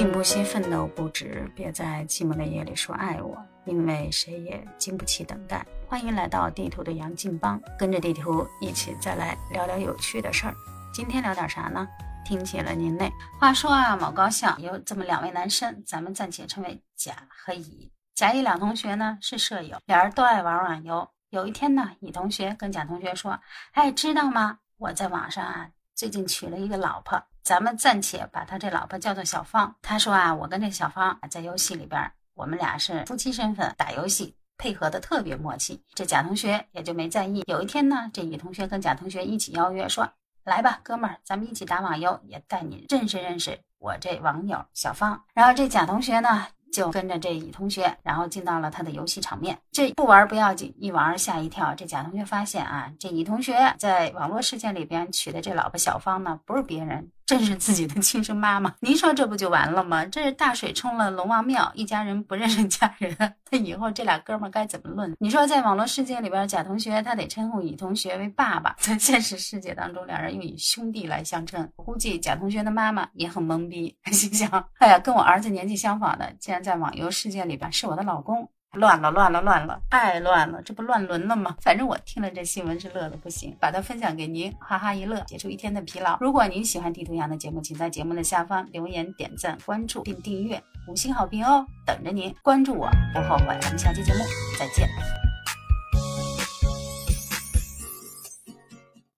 并不惜奋斗不止，别在寂寞的夜里说爱我，因为谁也经不起等待。欢迎来到地图的杨劲邦，跟着地图一起再来聊聊有趣的事儿。今天聊点啥呢？听起了您嘞。话说啊，某高校有这么两位男生，咱们暂且称为甲和乙。甲乙两同学呢是舍友，俩人都爱玩网游。有一天呢，乙同学跟甲同学说：“哎，知道吗？我在网上啊，最近娶了一个老婆。”咱们暂且把他这老婆叫做小芳。他说啊，我跟这小芳在游戏里边，我们俩是夫妻身份，打游戏配合的特别默契。这贾同学也就没在意。有一天呢，这乙同学跟贾同学一起邀约说：“来吧，哥们儿，咱们一起打网游，也带你认识认识我这网友小芳。”然后这贾同学呢。就跟着这乙同学，然后进到了他的游戏场面。这不玩不要紧，一玩吓一跳。这甲同学发现啊，这乙同学在网络世界里边娶的这老婆小芳呢，不是别人。正是自己的亲生妈妈，您说这不就完了吗？这是大水冲了龙王庙，一家人不认识家人，那以后这俩哥们该怎么论？你说在网络世界里边，贾同学他得称呼乙同学为爸爸，在现实世界当中，两人又以兄弟来相称。估计贾同学的妈妈也很懵逼，心想：哎呀，跟我儿子年纪相仿的，竟然在网游世界里边是我的老公。乱了，乱了，乱了，太乱了，这不乱伦了吗？反正我听了这新闻是乐的不行，把它分享给您，哈哈一乐，解除一天的疲劳。如果您喜欢地图羊的节目，请在节目的下方留言、点赞、关注并订阅，五星好评哦，等着您关注我，不后悔。咱们下期节目再见。